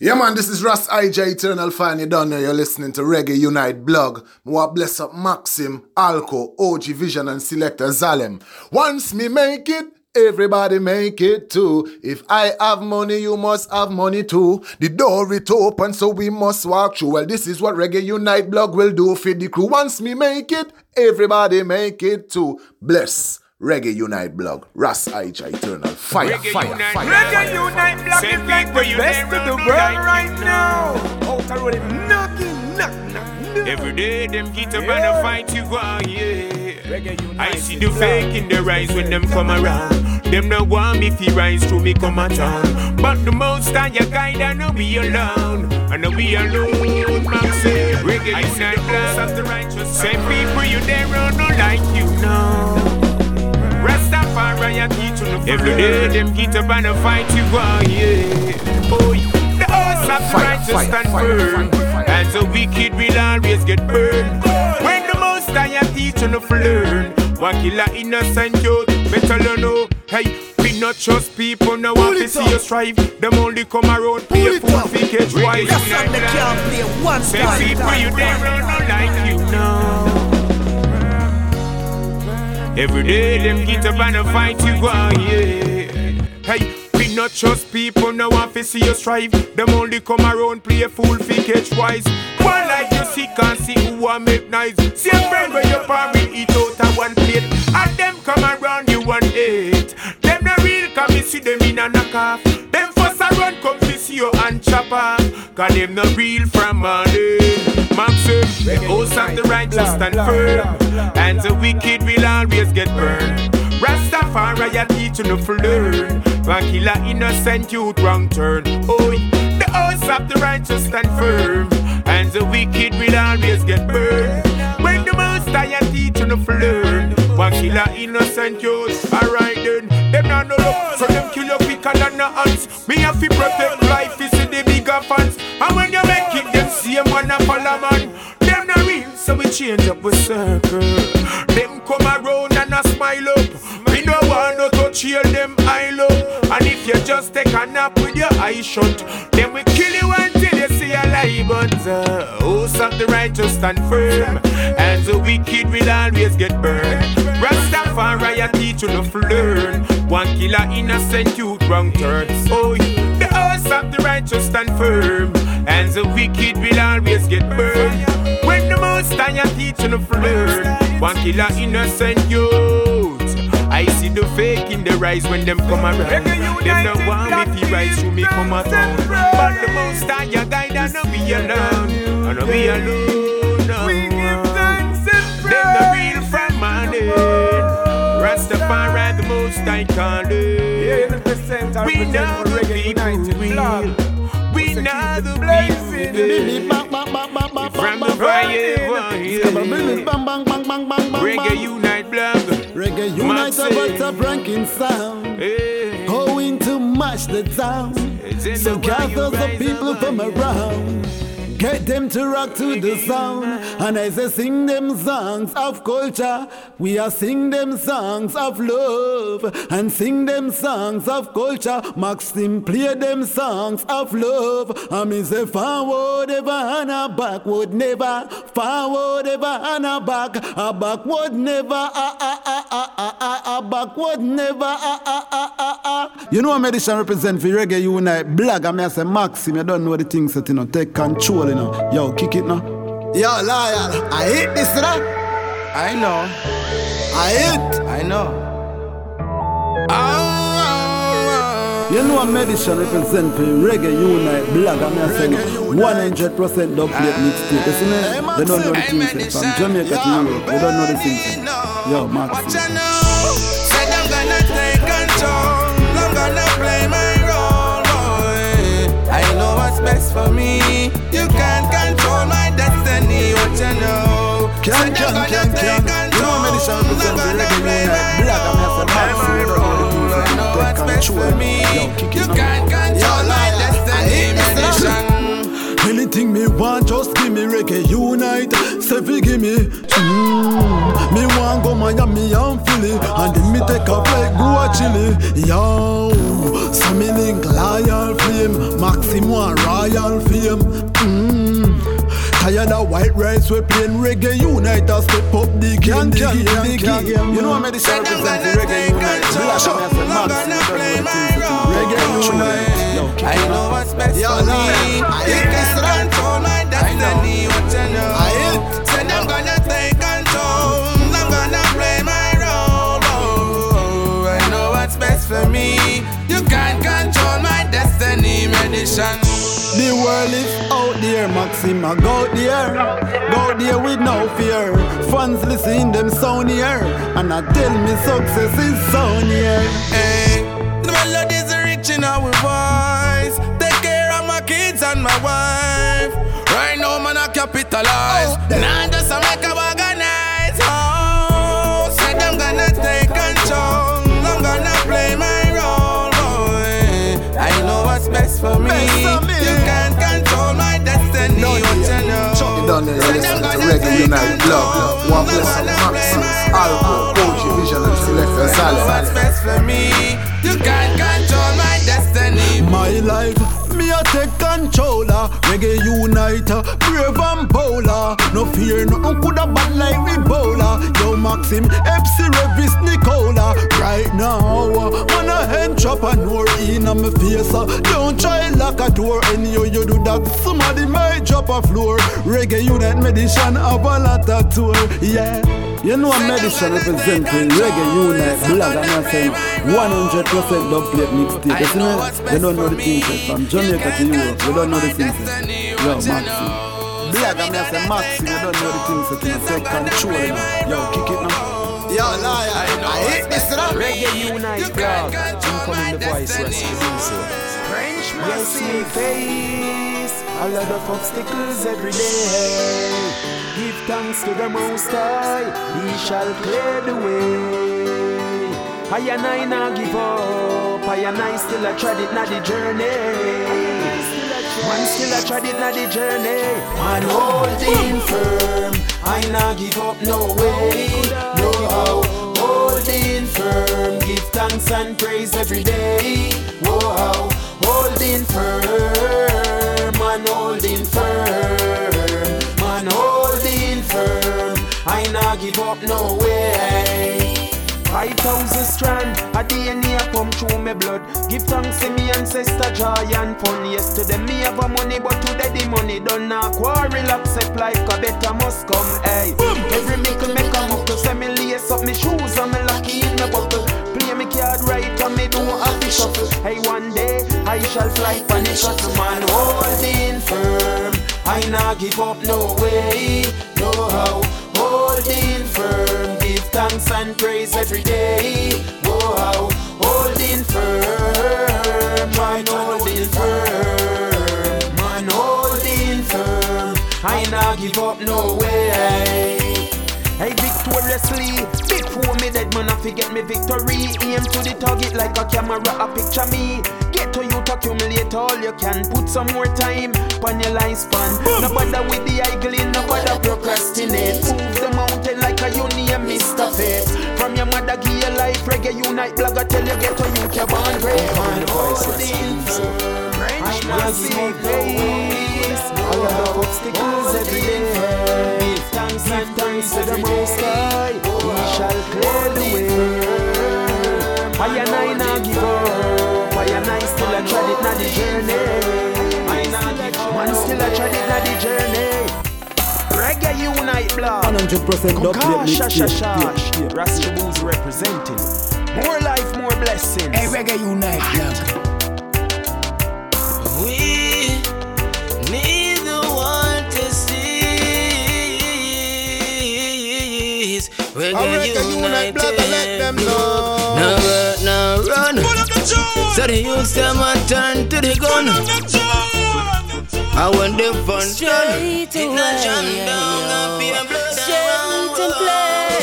Yeah, man, this is Russ IJ Eternal Fan. You don't know you're listening to Reggae Unite blog. More bless up Maxim, Alco, OG Vision, and Selector Zalem. Once me make it, everybody make it too. If I have money, you must have money too. The door it open, so we must walk through. Well, this is what Reggae Unite blog will do for the crew. Once me make it, everybody make it too. Bless. Reggae Unite blog. Ras Aicha Eternal. Fire, Reggae fire, Unite fire. blog. fire. Reggae Unite Black Same is like the best never of the world like right you now. Out and rolling, knocking, knock, knock, knock. Every day them get up Yeah. and a fight you go, ah, yeah. Reggae Unite I see the fake in their eyes when them come around. Them no want me fi rise to me come a town. But the most time you guide and no be alone. And no be alone, Max say. Reggae Unite blood of the righteous. Same people you there are no like you now. Rastafari I teach you no Every day them get up and a fight you go, yeah. Oh, the house of the righteous fire, stand fire, firm. fire, fire. And the wicked will always get burned. When the most I am teaching to learn. One killer innocent youth, better learn know. Hey, we not trust people, no one to see you strive. Them only come around, full up. fake edge wise. That's something they can't play one Say time. people you there are Every day them get up and a fight you go, yeah. Hey, we not trust people, no one to see you strive. Them only come around, play a fool, fake edge wise. One like you see, can't see who I make nice. See a friend where your parent eat out of one plate. And them come around you one eight. Them the real come you see them in a knock off. Them first a run come to see you and chop off. Cause them the real from morning. Maxim, the eh? host of the righteous stand firm. And the wicked will always get burned. Rastafari, I teach you to learn. One killer innocent youth wrong turn. Oh, the host of the righteous stand firm. And the wicked will always get burned. When the most I teach you to learn. One killer innocent youth, alright then. Them not no love, so them kill you quicker than the ants. Me have to protect life, see the bigger fans. And when you make it, them same one a follow man. Them not real, so we change up a circle. Them come around and a smile up. We don't want no touch heal them eye low. And if you just take a nap with your eye shut, then we kill you But the host of the righteous stand firm, and the wicked will always get burned. Rastafari, I teach you to learn. One killer innocent youth wrong turn. Oh, the host of the righteous stand firm, and the wicked will always get burned. When the most I teach you to learn. One killer innocent youth. I see the fake in their eyes when them come around. Them no want me to rise to me come out But the most I guide and no be alone. And no be alone. No. We give thanks and praise. Them the real from money. Rastafari the most I call it. 80% are We know representing the Reggae people United real. We know the blazing. people real. From the fire, Reggae Unite blog. Reggae Unite Maxim. about top ranking sound. Hey. Going to mash the town. So the way you gather the people from around. Get them to rock to the sound. And I sing them songs of culture, we are sing them songs of love. And sing them songs of culture. Maxim play them songs of love. I mean say forward ever and a backward never. Forward ever and a back. A backward never. A a a a a a a backward never. A a a a a. You know what medicine represent for reggae unite black. I mean say Maxim, you don't know the things that you know. Take control, you know. Yo, kick it now. Yo, liar. I hate this, you know. I know, I hate. I know. Ah. You know what medicine represent for reggae unite black. I mean I say no. 100% dub plate ah. mixtape. You see me? They don't know the things from Jamaica to Europe. They don't know the things. Yo, What Maxim. you know? Said I'm gonna take control. I'm gonna play my role, boy. I know what's best for me. You can't control my destiny. What you know? Can, Said can, I'm can, can. You know what medicine control. represent I'm for gonna reggae play unite my black. I mean I say Maxim. They don't know the things I that know you what's take best for control. me. Yo, kick You can't control Anything me want, just give me reggae unite. Say fi give me. Mm. Me want go Miami and Philly, and then me take a flight go a Chile. Yo, so me link loyal flame, Maxi Maxim one royal fame. Mm. Tired of white rice, we playing reggae unite us step up the game, the game, the game. You know what many Said I'm represent gonna the reggae unite. Black and I'm gonna play my role. Reggae unite. I know what's best for me. I You can control my destiny. What you know? Maxim, I go there. Go there with no fear. Fans listen them sound here. And I tell me success is sound here. Hey, the melodies are rich in our voice. Take care of my kids and my wife. Right now, man, I capitalize. Oh, now just I make a organize. Oh, said I'm gonna take control. I'm gonna play my role. Boy. I know what's best for me. Best for me. You know? You done there, listen I'm to gonna Reggae Unite Blog. control. One I'm bless up gonna play Maxims, my Alco, role. Vision and Selector What's Salad. best for me? You can't control my destiny. My life, me a take controller. Reggae uniter, brave and polar. No fear, nothing coulda bad like we bowler. Yo, Maxim, FC Revis Nicola. Right now, man a hand chop and no in on my face. Don't try lock a door, anyhow you do that. Somebody might drop a floor. Reggae unite medicine have a lot of tour, yeah. You know a medicine representing reggae unite blog and I'm saying 100% dub plate mixtape. You me? You don't know the things eh, from Jamaica to Europe. You don't know the things. eh. Yo, Maxi. Blog and I say Maxi, you don't know the things that you take control. you know. Yo, kick it now. Yo, liar. I hate this rap. Reggae Unite blog. Incoming the voice rescue. French You see face a lot of obstacles every day. Give thanks to the Most High, He shall clear the way. I and I not give up. I and I still a tread it na the journey. Man still a tread it na the journey. Man holding firm. I not give up no way, no how. Holding firm. Give thanks and praise every day. Whoa, holding firm. Man holding firm. Man holding firm. I not give up no way. Five thousand strand, a DNA come through my blood. Give thanks to me ancestor joy and fun. Yesterday me have a money, but today the money done now. Quarrel accept life, a better must come. Hey, every mickle me come up to say me lace up me shoes and me lucky in my buckle. Play me card right and me don't have to shuffle. Hey, one day I shall fly for the shuttle man holding firm. I not give up no way, no how. Holding firm, give thanks and praise every day. Whoa, holding firm, man, holding firm, man, holding firm. I not give up no way. Hey, victoriously, before me dead man, I forget me victory. Aim to the target like a camera, a picture me. Get to you to accumulate all you can. Put some more time on your lifespan. No bother with the idling, no bother procrastinate. Move the mountain like a Mr. Fate. From your mother, give your life, reggae unite, blogger, tell you get to you, you're born great. Man, firm. I not see face. A lot obstacles every day. Give thanks and thanks to the Most High. He shall clear the way. I and I not give up. I and I still a tread it na the journey. Not. Man still a tread it na the journey. Reggae Unite blog. 100% dub plate Kukasha shash mixtape. Rasta Bulls representing. More life, more blessings. Hey, Reggae Unite Blog. We need the one to see. Reggae, Reggae Unite Blog, let them know. Now run, now run. So the youths them a turn to the gun. I want the fun done. Straight It not jam away, down, I be a blood Straight to play.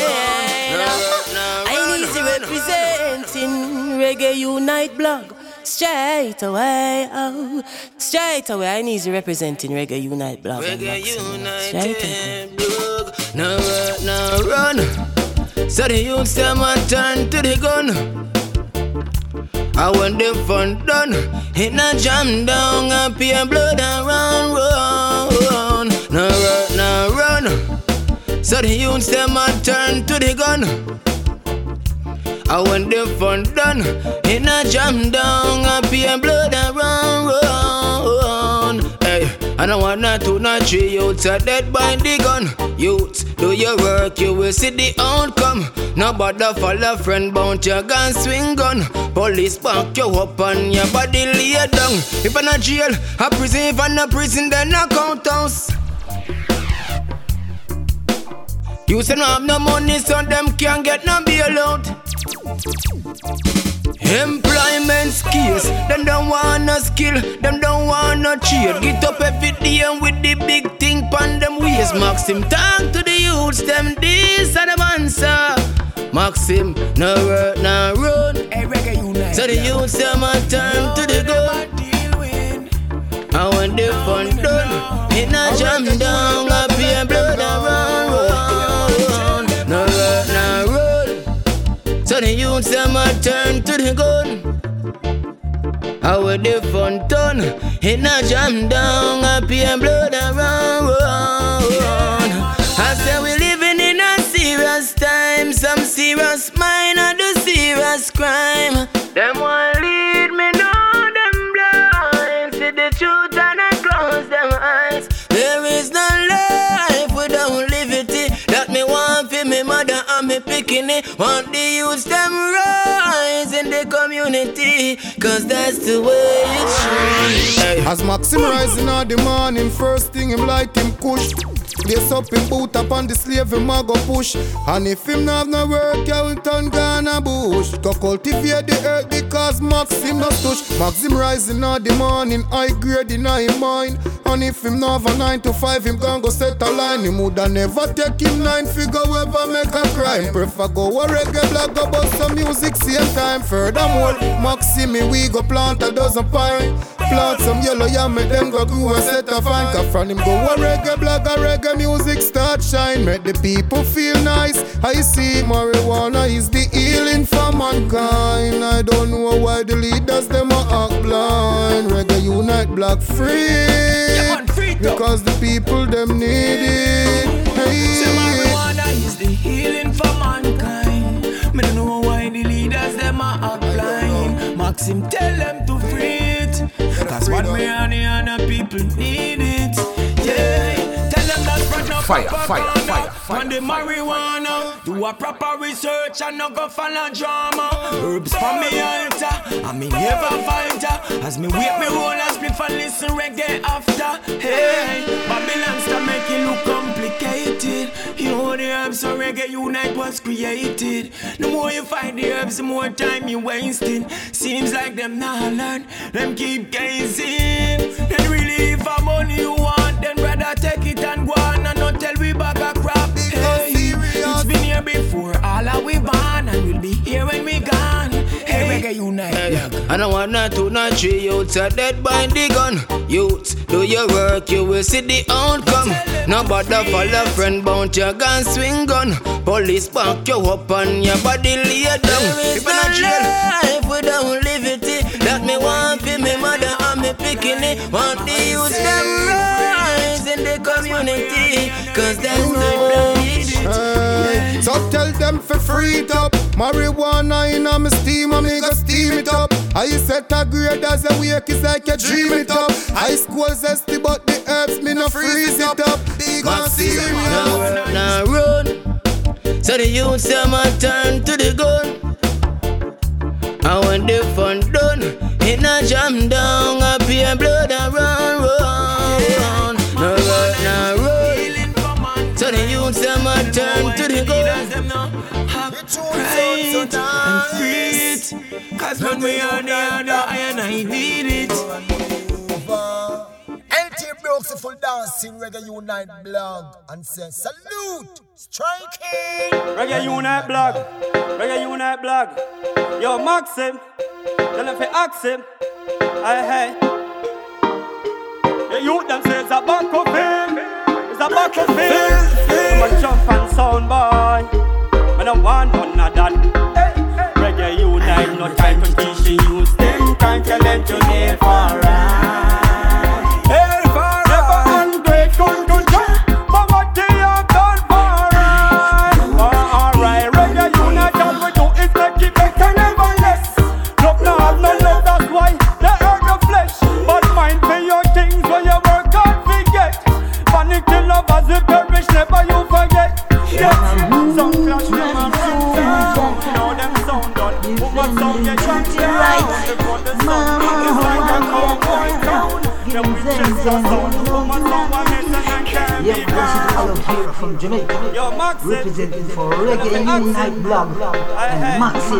I need to run, representing Reggae Unite blog. Straight away, oh, straight away. I need to representing Reggae Unite blog. Reggae Maximum. Straight away. Blog. Now run, now run. So the youths them a turn to the gun. I when the fun done, hit a jam down, I pay blood and run, run, no run, no run. So the youths them a turn to the gun. I when the fun done, hit a jam down, I pay blood and run, run. Hey, I not two, not three youths are dead by the gun. Youths, do your work, you will see the outcome. Nobody follow friend bound your gun swing gun. Police back you up on your body lay down. If I'm a jail, a prison, if I'm a prison, then a count house. You say no have no money, so them can't get no bail out. Employment skills, them don't want no skill, them don't want no trade. Get up every day and with the big thing pan them waist. Maxim talk to the youths, them this and them answer. Maxim, no work, no run. Hey, reggae unite. So the youths them a turn to the gun. I want the fun done. In a jam down, I pay blood and run, run. No run, no run. So the youths them a turn to the gun. I want the fun done. In a jam down, I pay blood and run, run. I say we living in a serious time. Some serious mind and do serious crime. Them want it. Want the youths them rise in the community. Cause that's the way it should. Hey. As Maxim rising on the morning, first thing him light him kush. Lace up him boot up on the slave him a go push. And if him not have no work, he will turn Ghana bush. Go cultivate the earth because Maxim no touch. Maxim rising on the morning, high grade in him mind. And if him not have a nine to five, him gon' go set a line. Him woulda never take him nine figure ever make a crime. Prefer go a reggae block, go bust some music same time. Furthermore, Maxim me we go plant a dozen pine. Plant some yellow yam, make them go grow and set a fine. Cause from him go a reggae block, a reggae music start shine. Make the people feel nice. I see marijuana is the healing for mankind. I don't know why the leaders them a act blind. Reggae unite black free. man, free. Because the people them need it. Hey. marijuana is the healing for mankind. Me don't know why the leaders them are act blind. Maxim tell them to. Cause one other people need it. Fire, fire, fire, fire, On the marijuana, do a proper research and not go follow drama. Herbs from me altar, and me never falter. As me wake me roll and split and listen reggae after. Hey, Babylon start make it look complicated. You know the herbs so reggae unite was created. The more you find the herbs, the more time you wasting. Seems like them not learn, them keep gazing. Then really a money you want, then rather take it and go on and not tell we back a crap. Hey, it's been here before, all are we born and we'll be here when we gone. Hey, reggae unite. Hey, I don't want not to not three youths are dead by the gun. Youths, do your work, you will see the outcome. Nobody follow friend bound your gun swing gun. Police back you up on your body lay down. There is no life without liberty. That me want for me mother and me picking it. Want the youths them rise community. Cause that's the it. Hey, So tell them for free it up. Marijuana in a me steam, me go steam it up. I set a grade as a wake, it's like you dream it up. High school zesty, but the herbs me no freeze it up. Big on serious. Now run, now run. So the youth them a turn to the gun. And when the fun done, in a jam down, I pay blood and run. Right and free it. Cause when we are the other, I and I need it. LT Beautiful Dancing Reggae Unite blog and say salute, striking. Reggae Unite blog, Reggae Unite blog. Yo, Maxim, eh? tell them to ask him. Hey, hey. The youth them say it's a back of him. It's a back of him. I'm a jump and sound boy. I don't want none of that. Unite, no time to teach you them. Time to let you live alright. Hey, nation and can't Yeah, this is. Here from Jamaica. Yo, Max it. Representing for Reggae Unite Blog and Max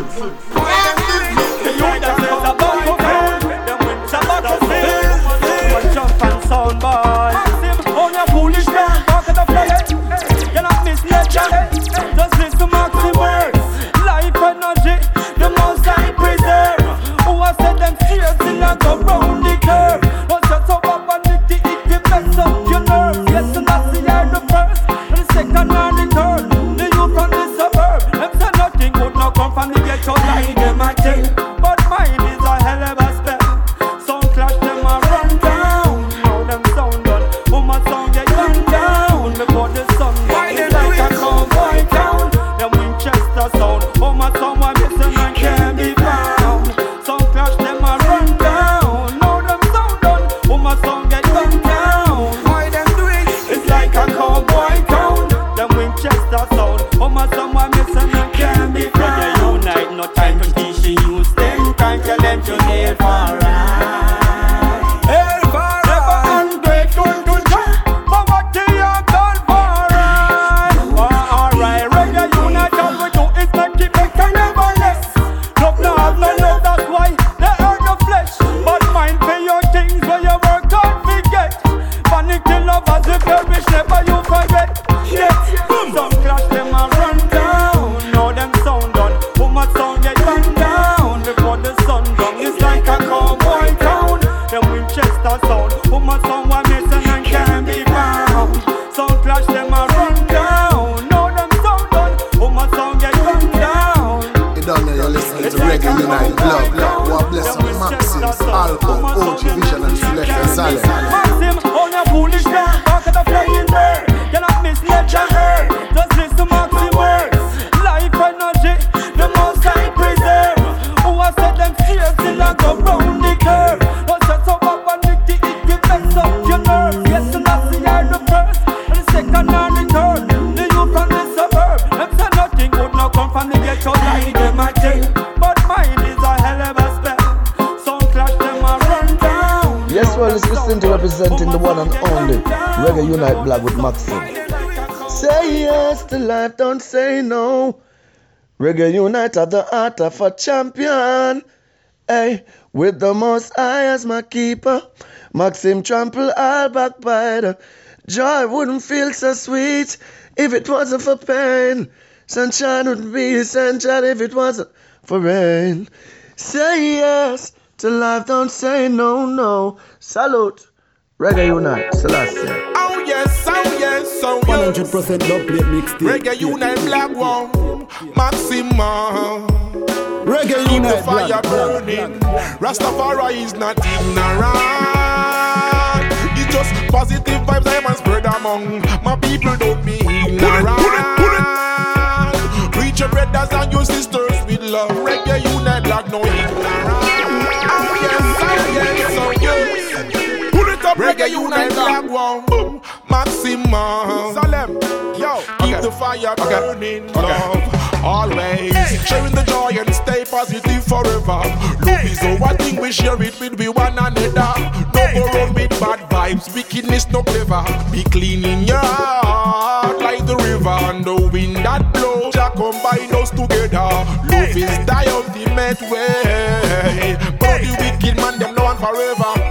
Alco, OG Vision and Selector Salem. Black with Maxim. Say yes to life, don't say no. Reggae Unite are the art of a champion. Hey, with the most high as my keeper. Maxim trample all backbiter. Joy wouldn't feel so sweet if it wasn't for pain. Sunshine wouldn't be essential if it wasn't for rain. Say yes to life, don't say no, no. Salute. Reggae Unite, Selassie. Yes, oh yes, oh yes. 100% dub plate mixtape. Reggae Unite Black One, Maxima. Reggae Keep the fire Black. burning. Rastafari is not ignorant. It's just positive vibes I must spread among my people. Don't be ignorant. Reach your brothers and your sisters with love. Reggae Unite Black, no ignorant. Oh yes, oh yes, oh yes. Up, Reggae Unite Black One, Maxima. Salem, yo, keep the fire burning, love. Always sharing the joy and stay positive forever. Love is our thing, we share it with we one another. No go run with bad vibes, wickedness no clever. Be clean in your heart like the river and the wind that blows. Jah combine us together. Love is the ultimate way. But the wicked man them no one forever.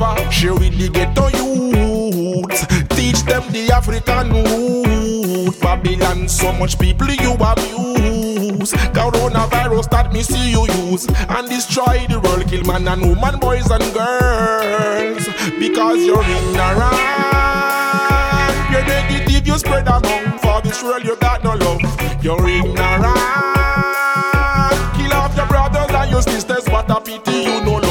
However, share with the ghetto youths. Teach them the African root. Babylon, so much people you abuse. Coronavirus that me see you use and destroy the world, kill man and woman, boys and girls. Because you're ignorant, you're negative, you spread among. For this world, you got no love. You're ignorant, kill off your brothers and your sisters, what a pity you no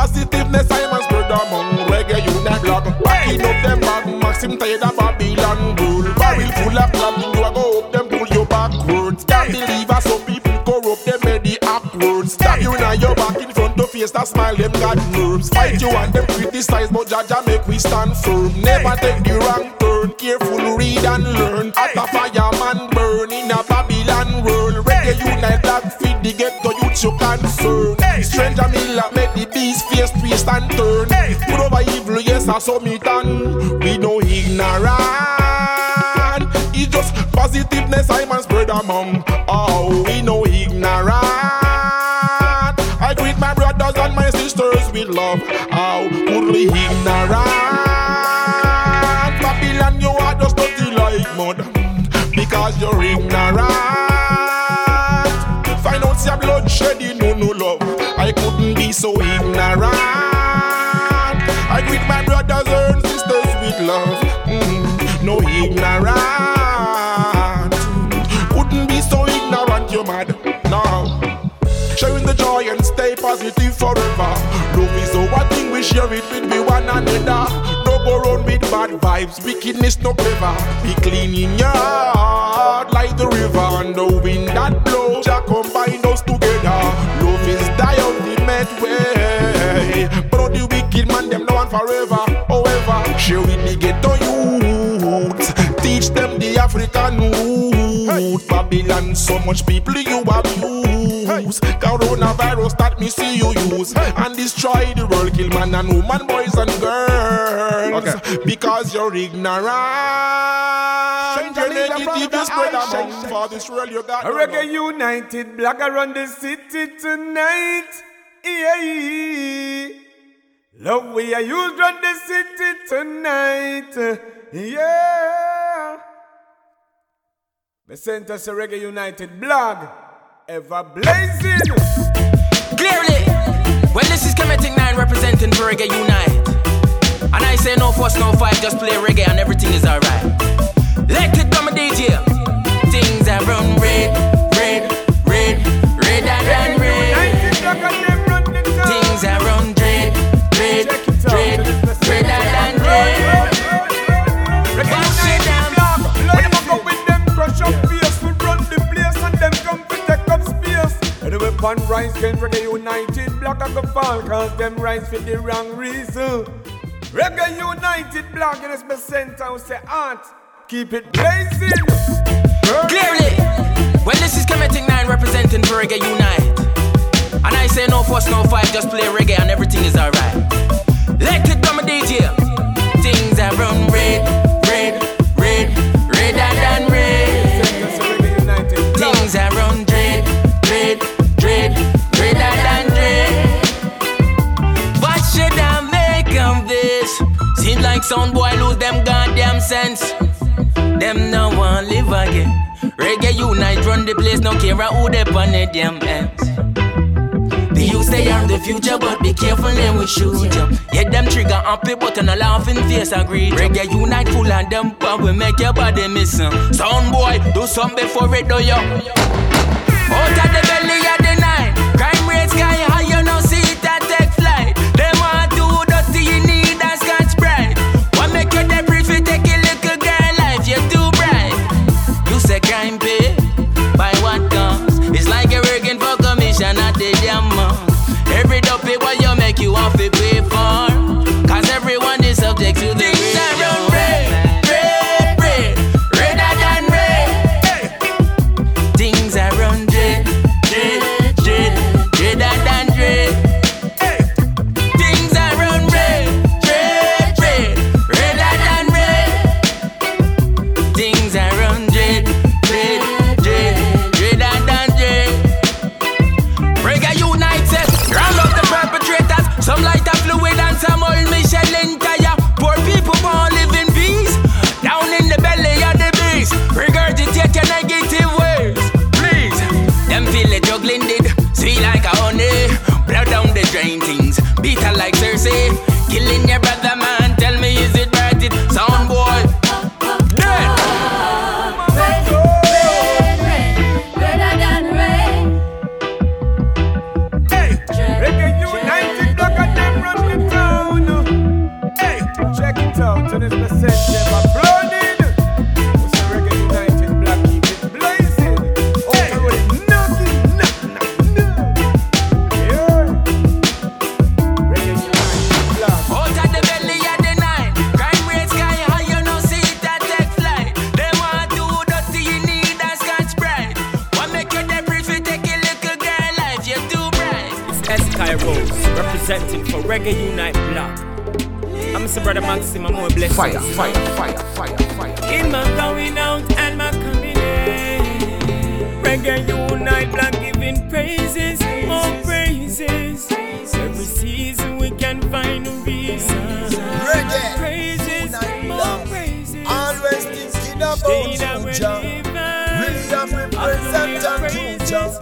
positiveness, I must spread among reggae unite blog. Backing up them bag, Maxim tired of Babylon rule. Barrel full of clapping, you a go up them, pull you backwards. Can't believe us, some people corrupt them, made the upwards. Stab you now, your back in front of face, that smile, them got nerves. Fight you and them criticize, but Jah Jah make we stand firm. Never take the wrong turn, careful, read and learn. At a fireman burn in a Babylon world. Reggae unite, black feed the ghetto youth you concern. Stranger Miller make the beast face twist and turn. Put over evil, yes, I saw me done. We no ignorant. It's just positiveness I man spread among. Oh, we no ignorant. I greet my brothers and my sisters with love. Oh, we ignorant? Babylon, you are just dirty like mud because you're ignorant. Out your blood shedding, no no love. I couldn't be so ignorant. I greet my brothers and sisters with love. Mm, no ignorant. Couldn't be so ignorant, you mad. No. Sharing the joy and stay positive forever. Love is our thing, we share it with me one another. No go run with bad vibes, wickedness no clever. Be clean in your heart like the river. And the wind that blows, Jah combine way. But the wicked man, them no one forever. Oh, However, share with the ghetto youth. Teach them the African root. Babylon, so much people you abuse. Coronavirus that me see you use. And destroy the world, kill man and woman, boys and girls. Because you're ignorant. Your negative is spread among for this world you got. A reggae united black around the city tonight. Yeah. Love we are used run the city tonight. Yeah. The Center a Reggae United blog. Ever blazing. Clearly, well, this is Kemetic 9 representing for Reggae Unite. And I say no fuss, no fight, just play reggae and everything is alright. Let it come, DJ. Things are run red, red, red, redder than red. Things are run red, red, red, redder than it down. When them a go with them crush up face, we run the place and them come to take up space. And the weapon rise again, Reggae United block a go fall, cause them rise for the wrong reason. Reggae United block in this center, say art, keep it blazing. Clearly, well, this is Kemetic 9 representing for Reggae Unite. And I say no fuss, no fight, just play reggae and everything is alright. Let it come, DJ. Things are run red, red, red, redder than red. Things are run red, red, red, redder than red. What should I make of this? Seems like some boy lose them goddamn sense. Them no one live again. Reggae unite, run the place, no care who they on the damn ends. The youth they are the future, but be careful them we shoot you. Yeah, them trigger happy, but on a laughing face agree. Reggae unite full and them but we make your body missing. Sound boy, do some before it do you. Out of the belly of the night, crime rate sky high, subject to the representing for Reggae Unite Block. I'm Mr. Brother Maxim, I'm more blessed. Fire, fire, fire, fire, fire. In my going out and my coming in. Reggae Unite Block giving praises, more praises. Every season we can find a reason. Reggae Praises, more praises. Always thinking about Stay that you, we're Jah. living. Really I'm represent and true, Jah.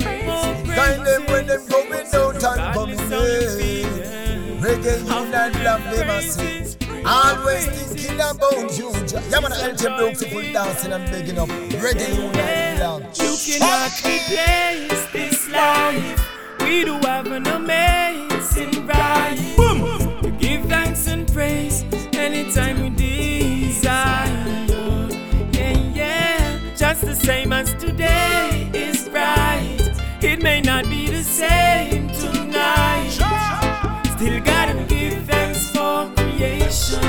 Kind them when them going out and coming in. Reggae unite love them I say. Always thinking about you, Yeah, man, LJ Brooks full dancing and begging up. Reggae love. You cannot replace this life. We do have an amazing right. Boom. To give thanks and praise anytime we desire. Yeah, yeah. Just the same as today is bright. It may not be the same. Still gotta give thanks for creation.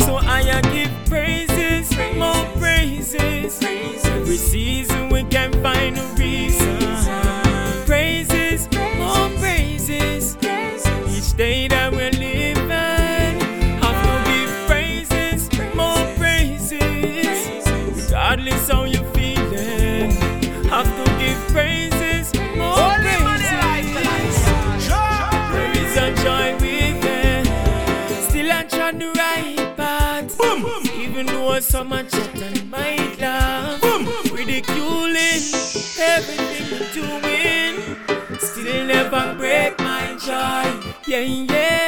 So I give praises, more praises. Every season we can find so much and might laugh. Ridiculing everything we're doing. Still never break my joy. Yeah, yeah.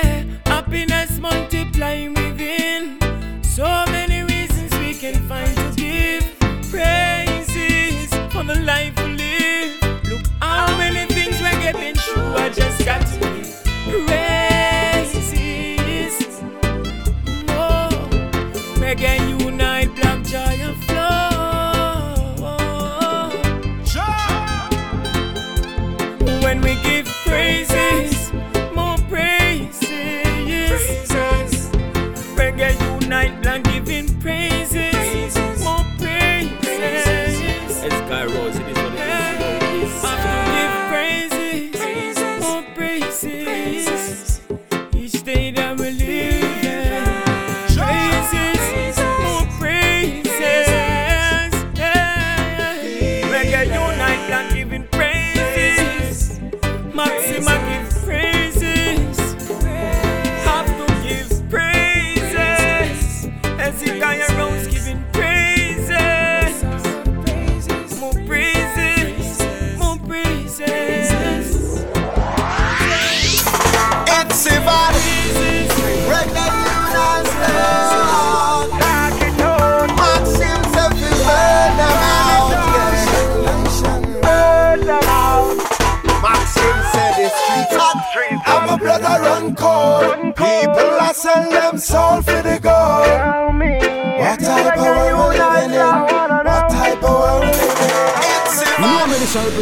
Selling them soul for the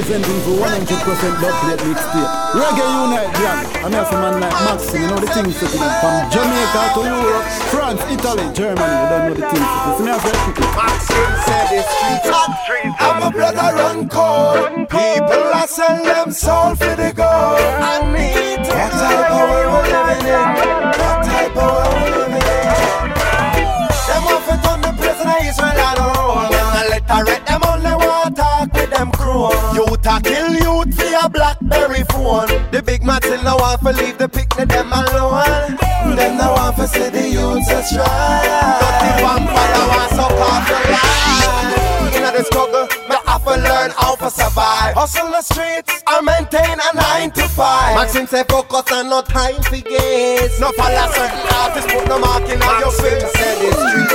representing for 100% dubplate mixtape. Reggae Unite. I'm here for man like Maxim, you know the things that you. From Jamaica to Europe, France, Italy, Germany, you don't know the things. You see me as a Maxim said streets hot. I'm a brother run cold. People are selling them soul for the gold. I type of world we living in? What type of world we living in? Them want to turn the prisoner Israel on a roll. I let her read them only want talk with them crew. Youth kill youth via Blackberry phone. The big no want to leave the picnic them alone. Them no want to see the youths a strike. Dirty vampire want suck off the line. Inna the struggle, me have to learn how to survive. Hustle the streets, I maintain a nine to five. Maxim say focus and no time for gaze. No follow certain artists, put no mark in on your face. Say the streets.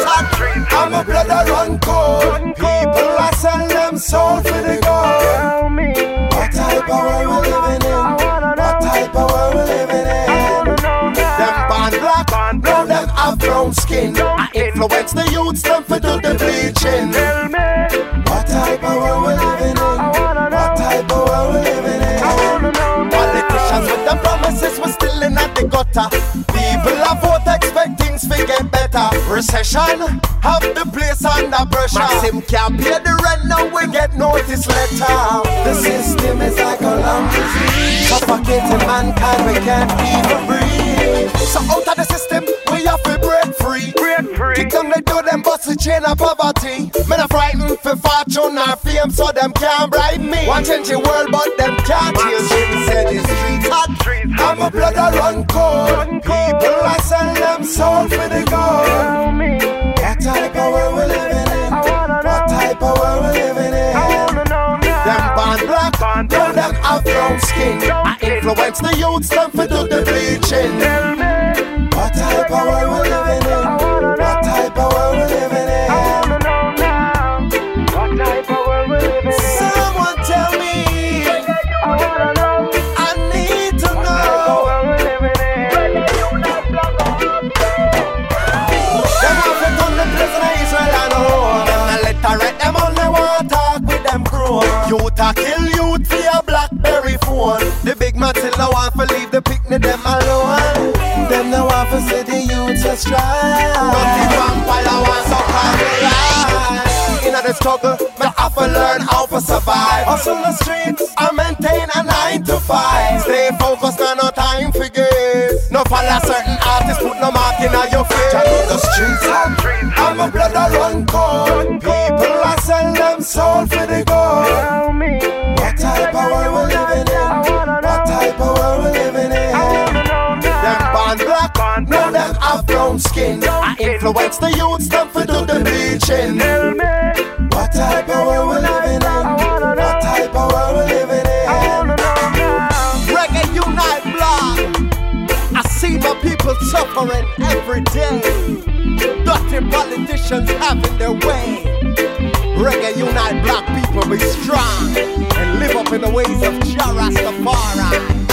I'm a brother run cold. People are selling them soul for the influence the youths, them for do the bleaching. What type of world we living in? What type of world we living in? Politicians with them promises, we're still in at the gutter. People are vote expect things to get better. Recession, have the place under pressure. Maxim can't pay the rent, now we get notice letter. The system is like a lung disease, suffocating mankind, we can't even breathe. So chain of poverty. Men are frightened for fortune or fame, so them can't bribe me. Want change the world, but them can't change it. Say the streets hot, I'm a blood I run cold. People I sell them soul for the gold. What type of world we living in? What type of world we living in? Them born black, now them have brown skin. I influence the youths, them for do the bleaching. What type of world we living in? No to leave the picnic them alone. Them no want to see the youth so strong. Nothing vampire want so call me life. In the struggle, me have to learn how to survive. Hustle the streets, I maintain a nine to five. Stay focused, got no time for games. No follow certain artists, put no mark in your face. I know the streets, I'm a blood I run cold. People I sell them soul for the brown skin. I influence the youths, them for do the bleaching. What type of world we living in? What type of world we living in? Reggae Unite Blog. I see my people suffering every day. Dirty politicians having their way. Reggae Unite Black people be strong and live up in the ways of Jah Rastafari.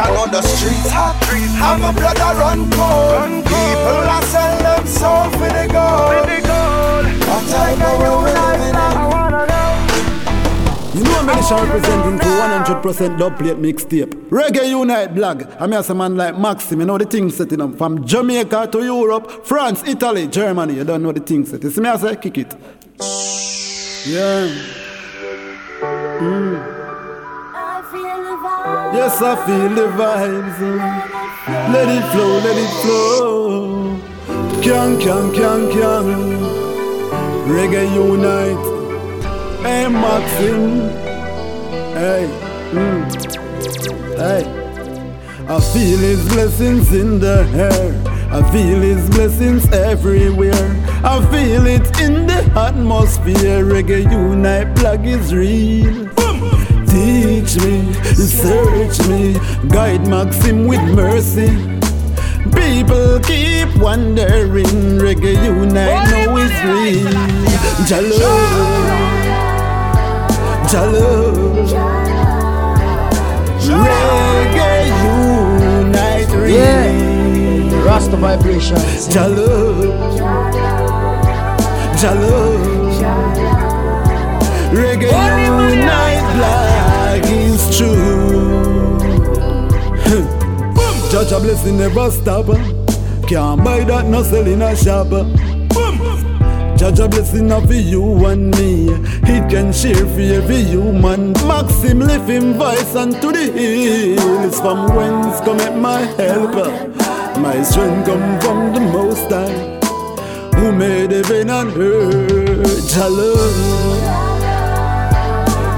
Jah on the streets hot, have a blood a run cold. People a sell them soul for the gold. What type of world we living in? You know I'm Melisha representing for 100% dub plate mixtape. Reggae Unite blog. I'm here some man like Maxim. You know the things setting up from Jamaica to Europe, France, Italy, Germany. You don't know the things set. You see me as I say kick it. Yeah. Mm. Yes, I feel the vibes. Let it flow, let it flow. Can, can, can, can. Reggae Unite. Hey, Maxim. Hey. Mm. Hey. I feel his blessings in the air. I feel his blessings everywhere. I feel it in the atmosphere. Reggae Unite plug is real. Teach me, search me, guide Maxim with mercy. People keep wondering, Reggae Unite know it's real. Jalo, Jalo, Reggae Unite real. Yeah. Rasta vibrations. Jalo, Jalo. Reggae Unite Black is true. Jah Jah blessing never stop. Can't buy that, no sell in a shop. Jah Jah blessing of you and me. It can share for every human. Maxim lift him voice unto the hills. From whence cometh my help? My strength come from the Most High, who made heaven and earth. Jalo.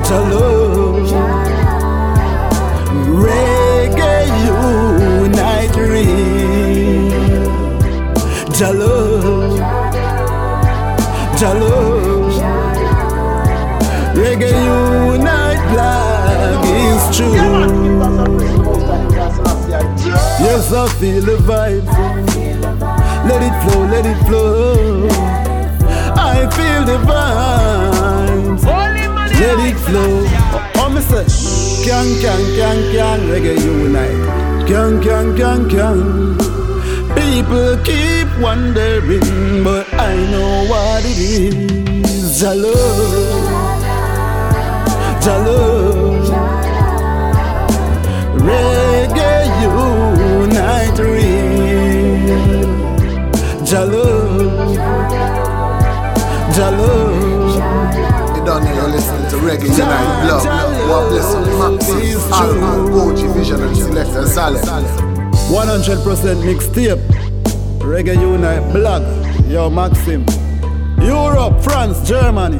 Jalo Reggae Unite real Jalo. Jalo. Reggae Unite Black is true. Yes, I feel the vibes Let it flow, let it flow. I feel the vibes. Let it flow me say, Gang, gang, gang, gang, reggae unite. Gang, gang, gang, gang. People keep wondering, but I know what it is. I love, Reggae unite real. Jalo, Jalo to Reggae Unite Blog. What bless up Maxis, Alco, OG Vision and Selector Zalem. 100% mixtape. Reggae Unite Blog. Yo, Maxim. Europe, France, Germany,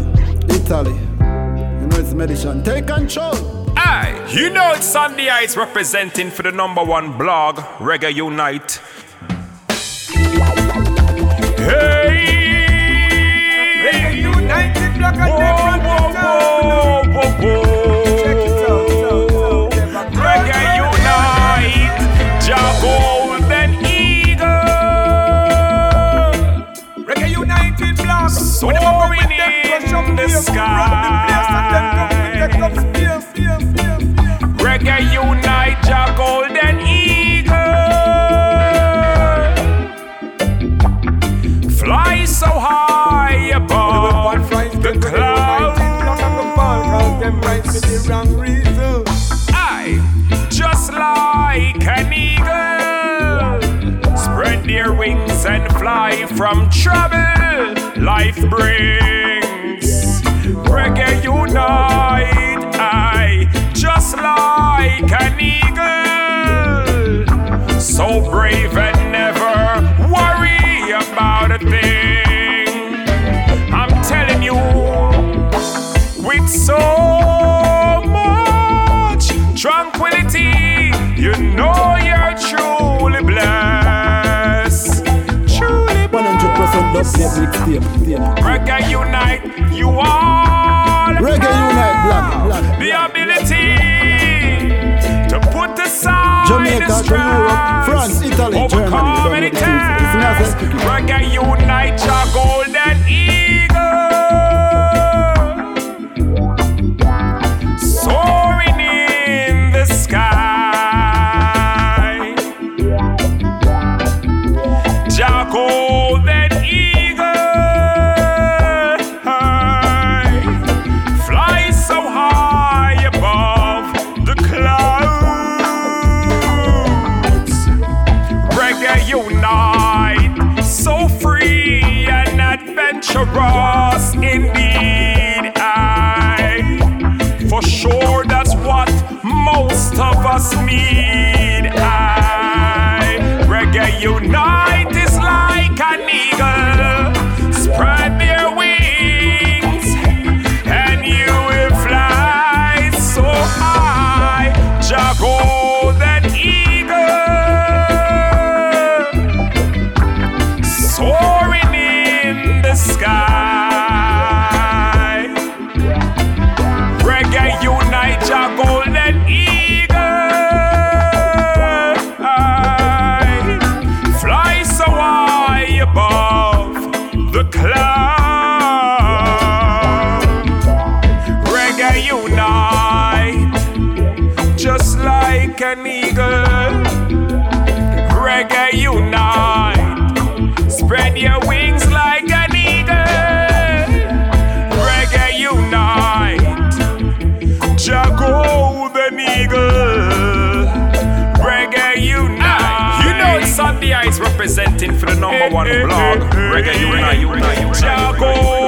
Italy. You know it's medicine. Take control. Aye, you know it's Sunday Ice representing for the number one blog, Reggae Unite. From trouble. Life brings reggae unite. I, just like an eagle, so brave and never Reggae Unite, you all Reggae Unite Black. Black. the ability to put aside Jamaica the to Europe, France, Italy, overcome Germany. any know the things. An eagle. Reggae unite, spread your wings like an eagle. Reggae unite, Jah golden eagle. Reggae unite. You know it's Sunday Ice representing for the number one blog. Reggae unite, unite,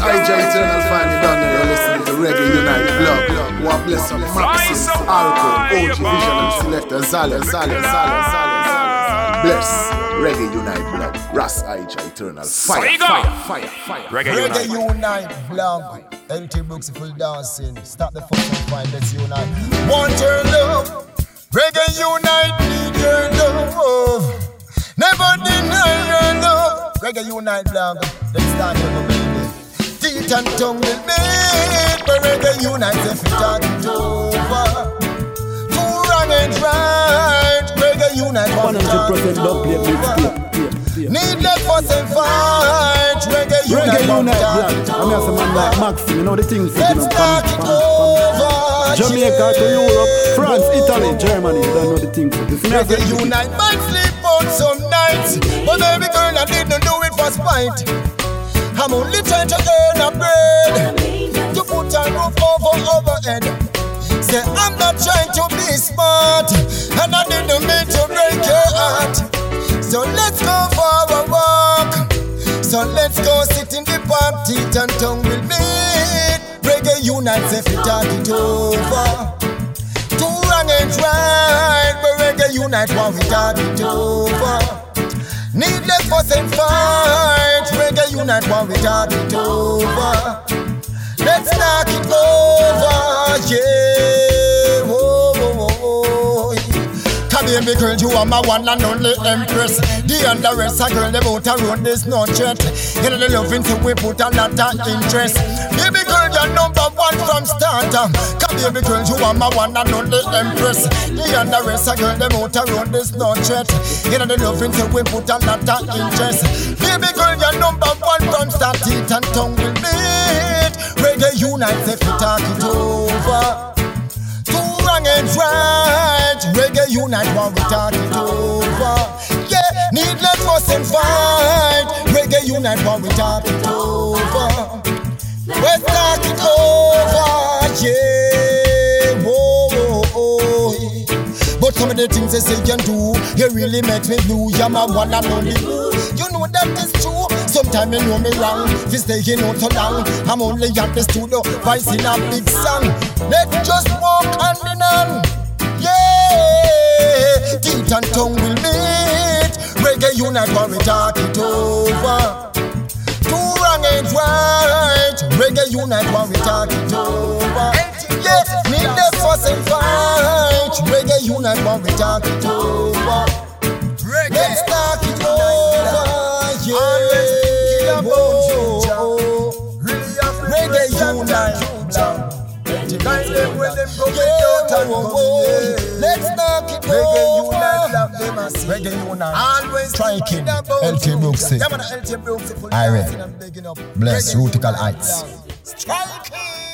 man, this is Rust IJ Eternal Finally done. You're listening to Reggae Unite Blog. What bless up Maxis, Alco, OG Vision and Selector Zale, Zale, Zale, Zale, Zale. Bless Reggae Unite Blog. Rust IJ Eternal Fire, fire, fire, fire. Reggae Unite Blog. LT Brooks full dancing. Stop the fucking fight. Let's unite. Want your love. Reggae Unite need your love. Never deny your love. Reggae Unite Blog. Let's start over, baby. Teeth and tongue will meet. Reggae Unite if it ain't over. Too wrong and right. Reggae Unite 100% dubplate mixtape. Needless fuss and fight. Reggae Unite. Reggae Unite Black. Black. I mean, as a man like Maxim, you know the things Let's start it over. Jamaica to Europe, France, Italy, Germany. You don't know the things. It's me, I say. Reggae Unite might sleep out some nights, but baby girl, I didn't do it for spite. I'm only trying to earn a bread to put a roof over our head. Say I'm not trying to be smart, and I didn't mean to break your heart. So let's go for a walk. So let's go sit in the park, teeth and tongue will meet. Reggae unite, if we talk it over. Two wrong and right, but reggae unite while we talk it over. Needless fuss and fight, reggae unite while we talk it over. Let's knock it over, yeah. Oh, oh, oh, whoa, whoa. Come here, baby girl, you are my one and only empress. The other rest a girl, them out a road, there's no threat. You know the loving so we put a lot of interest. You're number one from start. Come baby girl, you are my one and only empress. The other rest a girl, them out road, there's no threat. You the loving so we put a lot of interest. Baby girl, you're number one from start. Teeth and tongue will meet. Reggae unite, if we talk it over. Wrong and right. Reggae unite while we talk it over. Yeah, needless and fight. Reggae unite while we talk it over. Let's it over. Yeah, whoa, whoa, whoa. But some of the things they say you can do, you really make me blue. You're my one and only. You know that is true. Sometimes you know me wrong. If you stay here not so long, I'm only at the studio, voicing a big song. Let's just walk hand in hand. Yeah, teeth and tongue will meet. Reggae unite while we talk it over. Wrong right. Reggae unite while we talk it over. Yeah, need the fuss and fight. Reggae unite while we talk it over. Yeah, whoa, whoa. Let's talk it over. Reggae unite. Always Striking, LT Brooks. Yeah, man, LT Brooks. I read. Bless Rutical Heights. Striking.